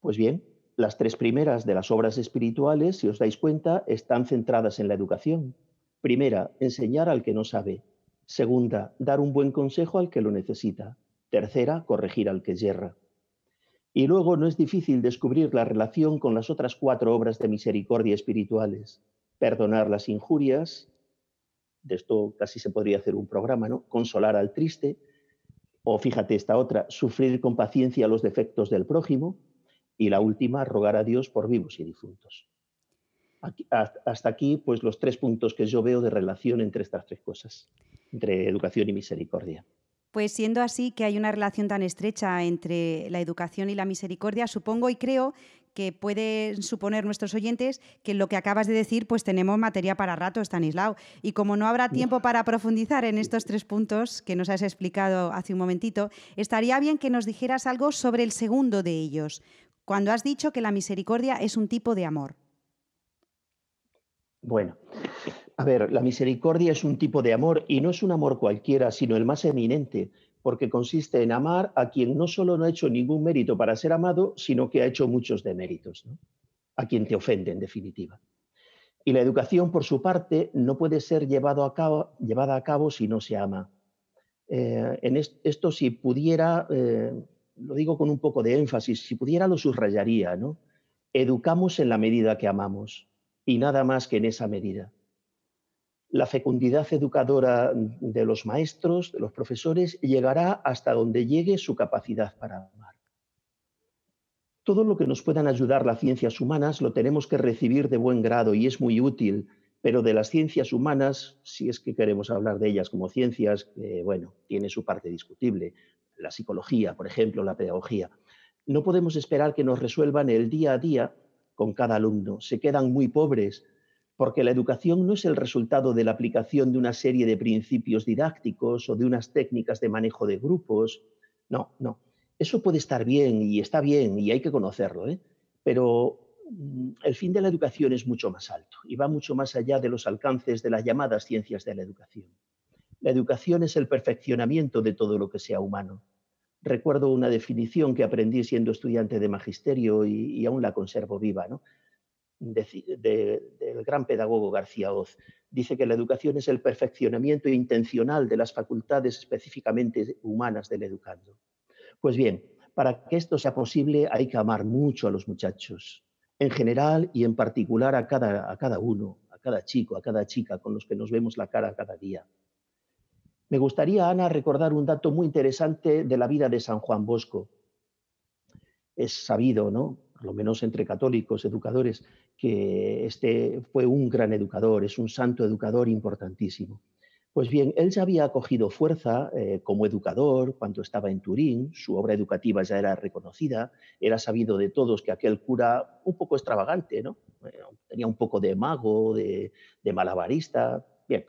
Pues bien, las tres primeras de las obras espirituales, si os dais cuenta, están centradas en la educación. Primera, enseñar al que no sabe. Segunda, dar un buen consejo al que lo necesita. Tercera, corregir al que yerra. Y luego no es difícil descubrir la relación con las otras cuatro obras de misericordia espirituales. Perdonar las injurias, de esto casi se podría hacer un programa, ¿no? Consolar al triste, o fíjate esta otra, sufrir con paciencia los defectos del prójimo, y la última, rogar a Dios por vivos y difuntos. hasta aquí, pues los tres puntos que yo veo de relación entre estas tres cosas, entre educación y misericordia. Pues siendo así que hay una relación tan estrecha entre la educación y la misericordia, supongo y creo que pueden suponer nuestros oyentes que lo que acabas de decir, pues tenemos materia para rato, Stanislao. Y como no habrá tiempo para profundizar en estos tres puntos que nos has explicado hace un momentito, estaría bien que nos dijeras algo sobre el segundo de ellos cuando has dicho que la misericordia es un tipo de amor? Bueno, a ver, la misericordia es un tipo de amor y no es un amor cualquiera, sino el más eminente, porque consiste en amar a quien no solo no ha hecho ningún mérito para ser amado, sino que ha hecho muchos deméritos, ¿no? a quien te ofende en definitiva. Y la educación, por su parte, no puede ser llevado a cabo, llevada a cabo si no se ama. Eh, en esto, si pudiera, eh, lo digo con un poco de énfasis, si pudiera lo subrayaría, ¿no? Educamos en la medida que amamos y nada más que en esa medida. La fecundidad educadora de los maestros, de los profesores, llegará hasta donde llegue su capacidad para amar. Todo lo que nos puedan ayudar las ciencias humanas lo tenemos que recibir de buen grado y es muy útil, pero de las ciencias humanas, si es que queremos hablar de ellas como ciencias, bueno, tiene su parte discutible, la psicología, por ejemplo, la pedagogía. No podemos esperar que nos resuelvan el día a día con cada alumno. Se quedan muy pobres porque la educación no es el resultado de la aplicación de una serie de principios didácticos o de unas técnicas de manejo de grupos. No, no. Eso puede estar bien y está bien y hay que conocerlo, ¿eh? pero mm, el fin de la educación es mucho más alto y va mucho más allá de los alcances de las llamadas ciencias de la educación. La educación es el perfeccionamiento de todo lo que sea humano. Recuerdo una definición que aprendí siendo estudiante de magisterio y, aún la conservo viva, ¿no? del gran pedagogo García Oz. Dice que la educación es el perfeccionamiento intencional de las facultades específicamente humanas del educando. Pues bien, para que esto sea posible hay que amar mucho a los muchachos, en general y en particular a cada, a cada uno, a cada chico, a cada chica con los que nos vemos la cara cada día. Me gustaría, Ana, recordar un dato muy interesante de la vida de San Juan Bosco. Es sabido, ¿no? por lo menos entre católicos, educadores, que este fue un gran educador, es un santo educador importantísimo. Pues bien, él ya había cogido fuerza eh, como educador cuando estaba en Turín, su obra educativa ya era reconocida, era sabido de todos que aquel cura un poco extravagante, ¿no? tenía un poco de mago, de, de malabarista. Bien,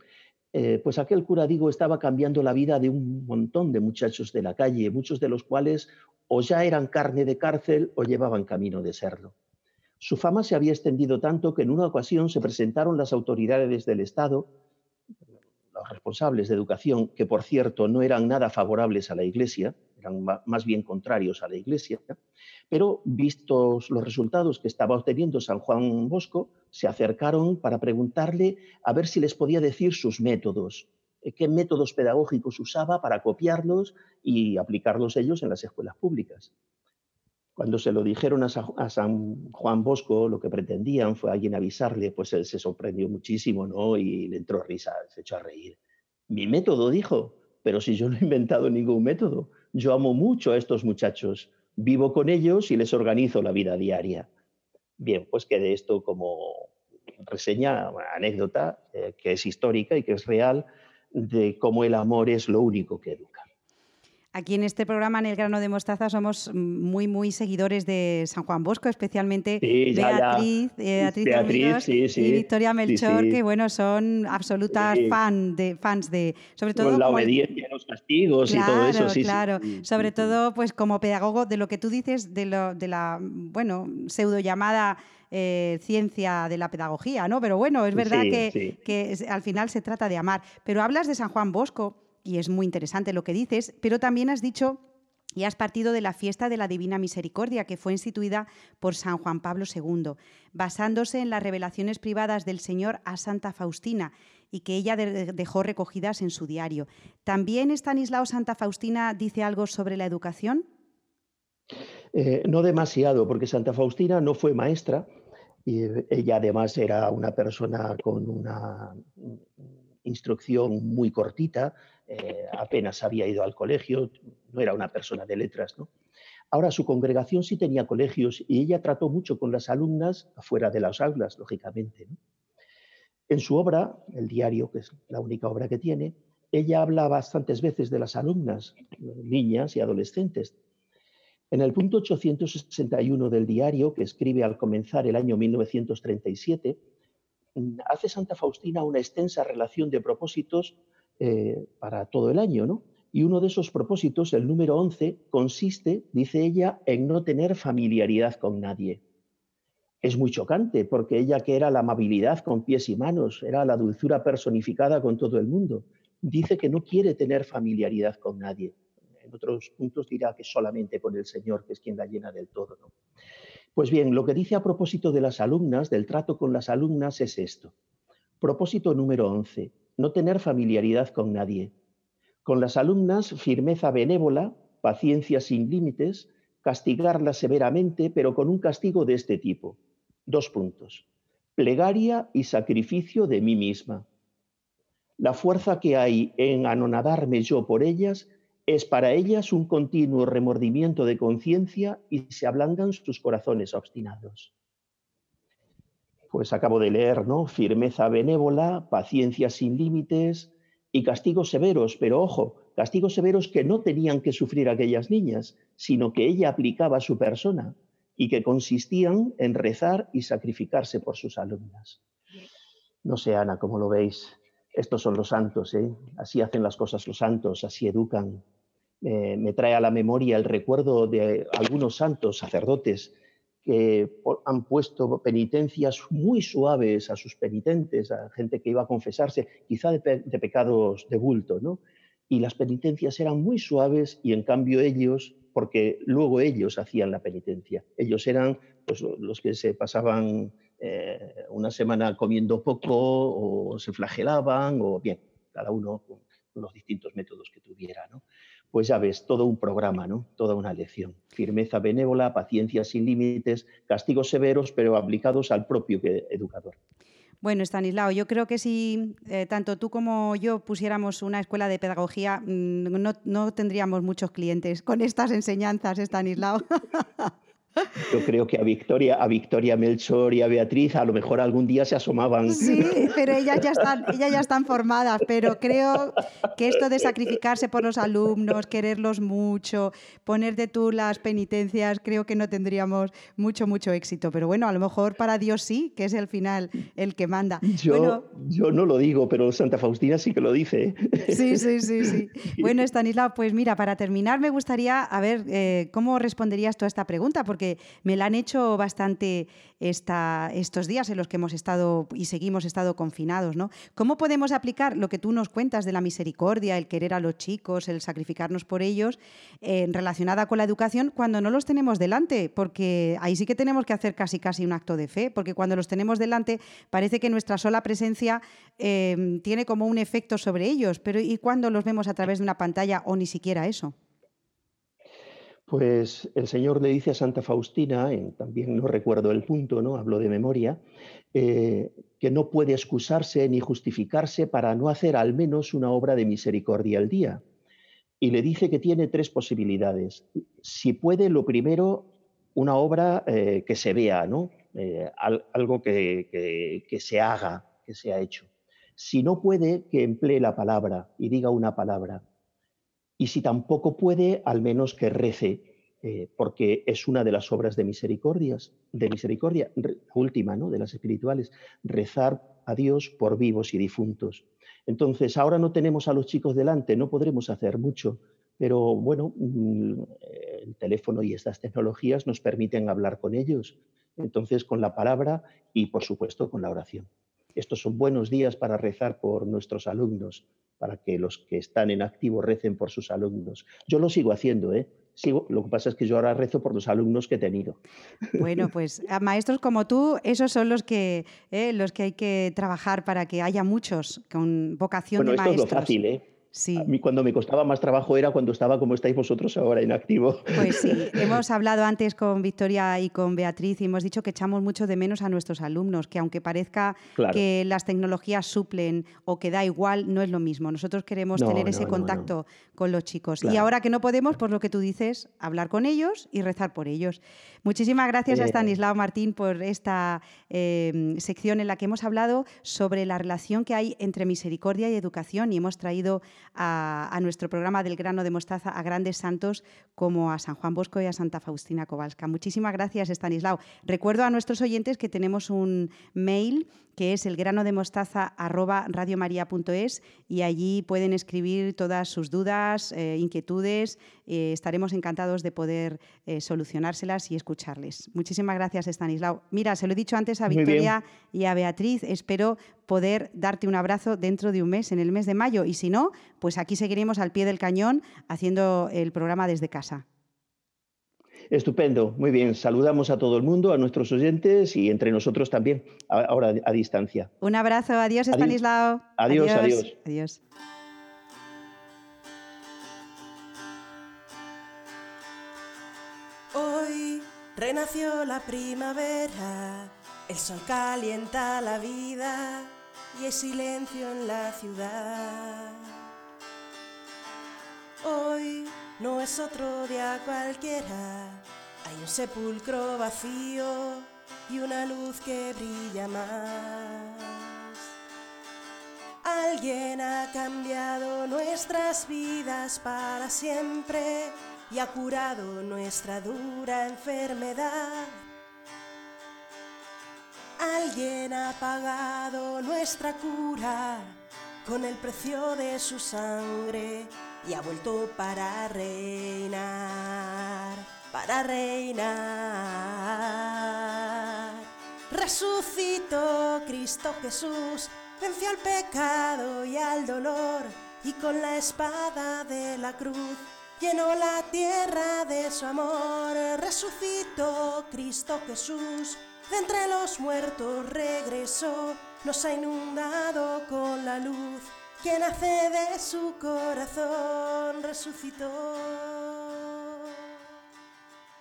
eh, pues aquel cura, digo, estaba cambiando la vida de un montón de muchachos de la calle, muchos de los cuales o ya eran carne de cárcel o llevaban camino de serlo. Su fama se había extendido tanto que en una ocasión se presentaron las autoridades del Estado, los responsables de educación, que por cierto no eran nada favorables a la Iglesia, más bien contrarios a la Iglesia, pero vistos los resultados que estaba obteniendo San Juan Bosco, se acercaron para preguntarle a ver si les podía decir sus métodos, eh, qué métodos pedagógicos usaba para copiarlos y aplicarlos ellos en las escuelas públicas. Cuando se lo dijeron a San Juan Bosco, lo que pretendían fue alguien avisarle, pues él se sorprendió muchísimo, ¿no? Y le entró risa, se echó a reír. Mi método, dijo, pero si yo no he inventado ningún método, yo amo mucho a estos muchachos, vivo con ellos y les organizo la vida diaria. Bien, pues quede esto como reseña, anécdota, eh, que es histórica y que es real, de cómo el amor es lo único que educa. Aquí en este programa, en El Grano de Mostaza, somos muy, muy seguidores de San Juan Bosco, especialmente Beatriz, eh, Beatriz, y Victoria Melchor, que bueno, son absolutas fan de, fans de, sobre todo... la obediencia, los castigos y todo eso, sí. Claro, sobre todo pues como pedagogo de lo que tú dices, de, lo, de la, bueno, pseudo llamada... Eh, ciencia de la pedagogía, ¿no? Pero bueno, es verdad que, que al final se trata de amar. Pero hablas de San Juan Bosco, y es muy interesante lo que dices, pero también has dicho y has partido de la fiesta de la Divina Misericordia, que fue instituida por San Juan Pablo II, basándose en las revelaciones privadas del Señor a Santa Faustina y que ella dejó recogidas en su diario. ¿También Estanislao Santa Faustina dice algo sobre la educación? Eh, no demasiado, porque Santa Faustina no fue maestra y ella además era una persona con una instrucción muy cortita, eh, apenas había ido al colegio, no era una persona de letras. ¿no? Ahora, su congregación sí tenía colegios y ella trató mucho con las alumnas afuera de las aulas, lógicamente. En su obra, el diario, que es la única obra que tiene, ella habla bastantes veces de las alumnas, niñas y adolescentes. En el punto 861 del diario, que escribe al comenzar el año 1937, hace Santa Faustina una extensa relación de propósitos eh, para todo el año, ¿no? Y uno de esos propósitos, el número 11, consiste, dice ella, en no tener familiaridad con nadie. Es muy chocante porque ella que era la amabilidad con pies y manos, era la dulzura personificada con todo el mundo, dice que no quiere tener familiaridad con nadie. En otros puntos dirá que solamente con el Señor, que es quien la llena del todo. ¿no? Pues bien, lo que dice a propósito de las alumnas, del trato con las alumnas, es esto. Propósito número 11 no tener familiaridad con nadie. Con las alumnas, firmeza benévola, paciencia sin límites, castigarlas severamente, pero con un castigo de este tipo. Dos puntos. Plegaria y sacrificio de mí misma. La fuerza que hay en anonadarme yo por ellas es para ellas un continuo remordimiento de conciencia y se ablandan sus corazones obstinados pues acabo de leer, ¿no? Firmeza benévola, paciencia sin límites y castigos severos, pero ojo, castigos severos que no tenían que sufrir aquellas niñas, sino que ella aplicaba a su persona y que consistían en rezar y sacrificarse por sus alumnas. No sé, Ana, cómo lo veis. Estos son los santos, ¿eh? Así hacen las cosas los santos, así educan. me trae a la memoria el recuerdo de algunos santos, sacerdotes, que han puesto penitencias muy suaves a sus penitentes, a gente que iba a confesarse, quizá de, pecados de bulto, ¿no? Y las penitencias eran muy suaves y en cambio ellos, porque luego ellos hacían la penitencia, ellos eran pues, los que se pasaban eh, una semana comiendo poco o se flagelaban o bien, cada uno con los distintos métodos que tuviera, ¿no? Pues ya ves, todo un programa, ¿no? Toda una lección. Firmeza benévola, paciencia sin límites, castigos severos, pero aplicados al propio educador. Bueno, Stanislao, yo creo que si eh, tanto tú como yo pusiéramos una escuela de pedagogía, mm, no, tendríamos muchos clientes con estas enseñanzas, Stanislao. Yo creo que a Victoria, a Victoria Melchor y a Beatriz a lo mejor algún día se asomaban. Sí, pero ellas ya están, ellas ya están formadas, pero creo que esto de sacrificarse por los alumnos, quererlos mucho, poner de tú las penitencias, creo que no tendríamos mucho, mucho éxito. Pero bueno, a lo mejor para Dios sí, que es el final el que manda. Yo, yo no lo digo, pero Santa Faustina sí que lo dice. Sí, sí, sí, sí. Bueno, Stanislao, pues mira, para terminar me gustaría a ver eh, cómo responderías tú a esta pregunta, porque me la han hecho bastante estos días en los que hemos estado y seguimos estado confinados. ¿no? ¿Cómo podemos aplicar lo que tú nos cuentas de la misericordia, el querer a los chicos, el sacrificarnos por ellos, eh, relacionada con la educación, cuando no los tenemos delante? Porque ahí sí que tenemos que hacer casi casi un acto de fe, porque cuando los tenemos delante parece que nuestra sola presencia eh, tiene como un efecto sobre ellos, pero ¿y cuando los vemos a través de una pantalla o ni siquiera eso? Pues el Señor le dice a Santa Faustina, también no recuerdo el punto, ¿no? Hablo de memoria, eh, que no puede excusarse ni justificarse para no hacer al menos una obra de misericordia al día. Y le dice que tiene tres posibilidades. Si puede, lo primero, una obra eh, que se vea, ¿no? Eh, algo que, que se haga, que se ha hecho. Si no puede, que emplee la palabra y diga una palabra. Y si tampoco puede, al menos que rece, eh, porque es una de las obras de misericordias, de misericordia, última, ¿no? De las espirituales, rezar a Dios por vivos y difuntos. Entonces, ahora no tenemos a los chicos delante, no podremos hacer mucho, pero bueno, mm, el teléfono y estas tecnologías nos permiten hablar con ellos. Entonces, con la palabra y, por supuesto, con la oración. Estos son buenos días para rezar por nuestros alumnos, para que los que están en activo recen por sus alumnos. Yo lo sigo haciendo, ¿eh? Sigo, lo que pasa es que yo ahora rezo por los alumnos que he tenido. Bueno, pues a maestros como tú, esos son los que, ¿eh? los que hay que trabajar para que haya muchos con vocación de maestros. Esto es lo fácil, ¿eh? A mí cuando me costaba más trabajo era cuando estaba como estáis vosotros ahora en activo. Pues sí, hemos hablado antes con Victoria y con Beatriz y hemos dicho que echamos mucho de menos a nuestros alumnos, que aunque parezca que las tecnologías suplen o que da igual, no es lo mismo. Nosotros queremos tener ese contacto con los chicos. Y ahora que no podemos, por lo que tú dices, hablar con ellos y rezar por ellos. Muchísimas gracias a eh. Stanislao Martín por esta eh, sección en la que hemos hablado sobre la relación que hay entre misericordia y educación y hemos traído a, nuestro programa del grano de mostaza a grandes santos como a San Juan Bosco y a Santa Faustina Kowalska. Muchísimas gracias, Stanislao. Recuerdo a nuestros oyentes que tenemos un mail que es el grano de mostaza arroba radiomaria.es y allí pueden escribir todas sus dudas, eh, inquietudes. Eh, estaremos encantados de poder eh, solucionárselas y escucharles. Muchísimas gracias, Stanislao. Mira, se lo he dicho antes a Victoria y a Beatriz. Espero poder darte un abrazo dentro de un mes, en el mes de mayo. Y si no, pues aquí seguiremos al pie del cañón haciendo el programa desde casa. Estupendo, muy bien. Saludamos a todo el mundo, a nuestros oyentes y entre nosotros también, ahora a distancia. Un abrazo, adiós, Estanislao. Adiós, adiós. Adiós. Hoy renació la primavera, el sol calienta la vida y hay silencio en la ciudad. Hoy no es otro día cualquiera, hay un sepulcro vacío y una luz que brilla más. Alguien ha cambiado nuestras vidas para siempre y ha curado nuestra dura enfermedad. Alguien ha pagado nuestra cura con el precio de su sangre y ha vuelto para reinar, para reinar. Resucitó Cristo Jesús, venció al pecado y al dolor y con la espada de la cruz llenó la tierra de su amor. Resucitó Cristo Jesús, de entre los muertos regresó, nos ha inundado con la luz que nace de su corazón resucitó.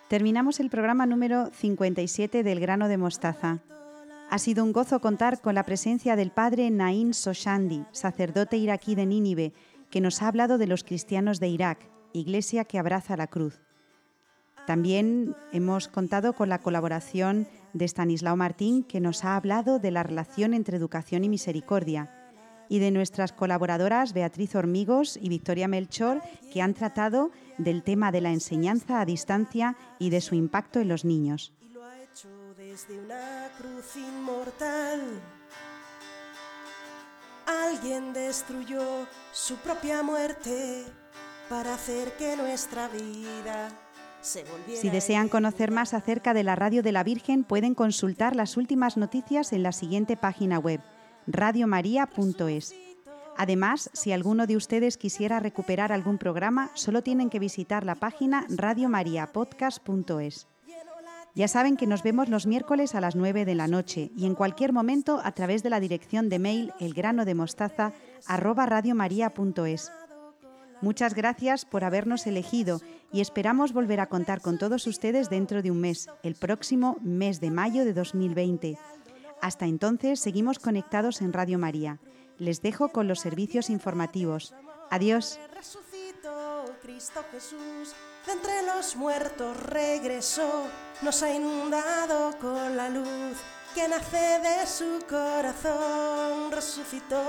Terminamos el programa número 57 del grano de mostaza. Ha sido un gozo contar con la presencia del padre Nain Soshandi, sacerdote iraquí de Nínive, que nos ha hablado de los cristianos de Irak, iglesia que abraza la cruz. También hemos contado con la colaboración de Stanislao Martín, que nos ha hablado de la relación entre educación y misericordia y de nuestras colaboradoras Beatriz Hormigos y Victoria Melchor, que han tratado del tema de la enseñanza a distancia y de su impacto en los niños. Y lo ha hecho desde una cruz inmortal. Alguien destruyó su propia muerte para hacer que nuestra vida se volviera. Si desean conocer más acerca de la Radio de la Virgen, pueden consultar las últimas noticias en la siguiente página web radiomaria.es. Además, si alguno de ustedes quisiera recuperar algún programa, solo tienen que visitar la página radiomariapodcast.es. Ya saben que nos vemos los miércoles a las 9 de la noche y en cualquier momento a través de la dirección de mail elgranodemostaza@radiomaria.es. Muchas gracias por habernos elegido y esperamos volver a contar con todos ustedes dentro de un mes, el próximo mes de mayo de 2020. Hasta entonces seguimos conectados en Radio María. Les dejo con los servicios informativos. Adiós. Resucitó Cristo Jesús, de entre los muertos regresó, nos ha inundado con la luz que nace de su corazón, resucitó.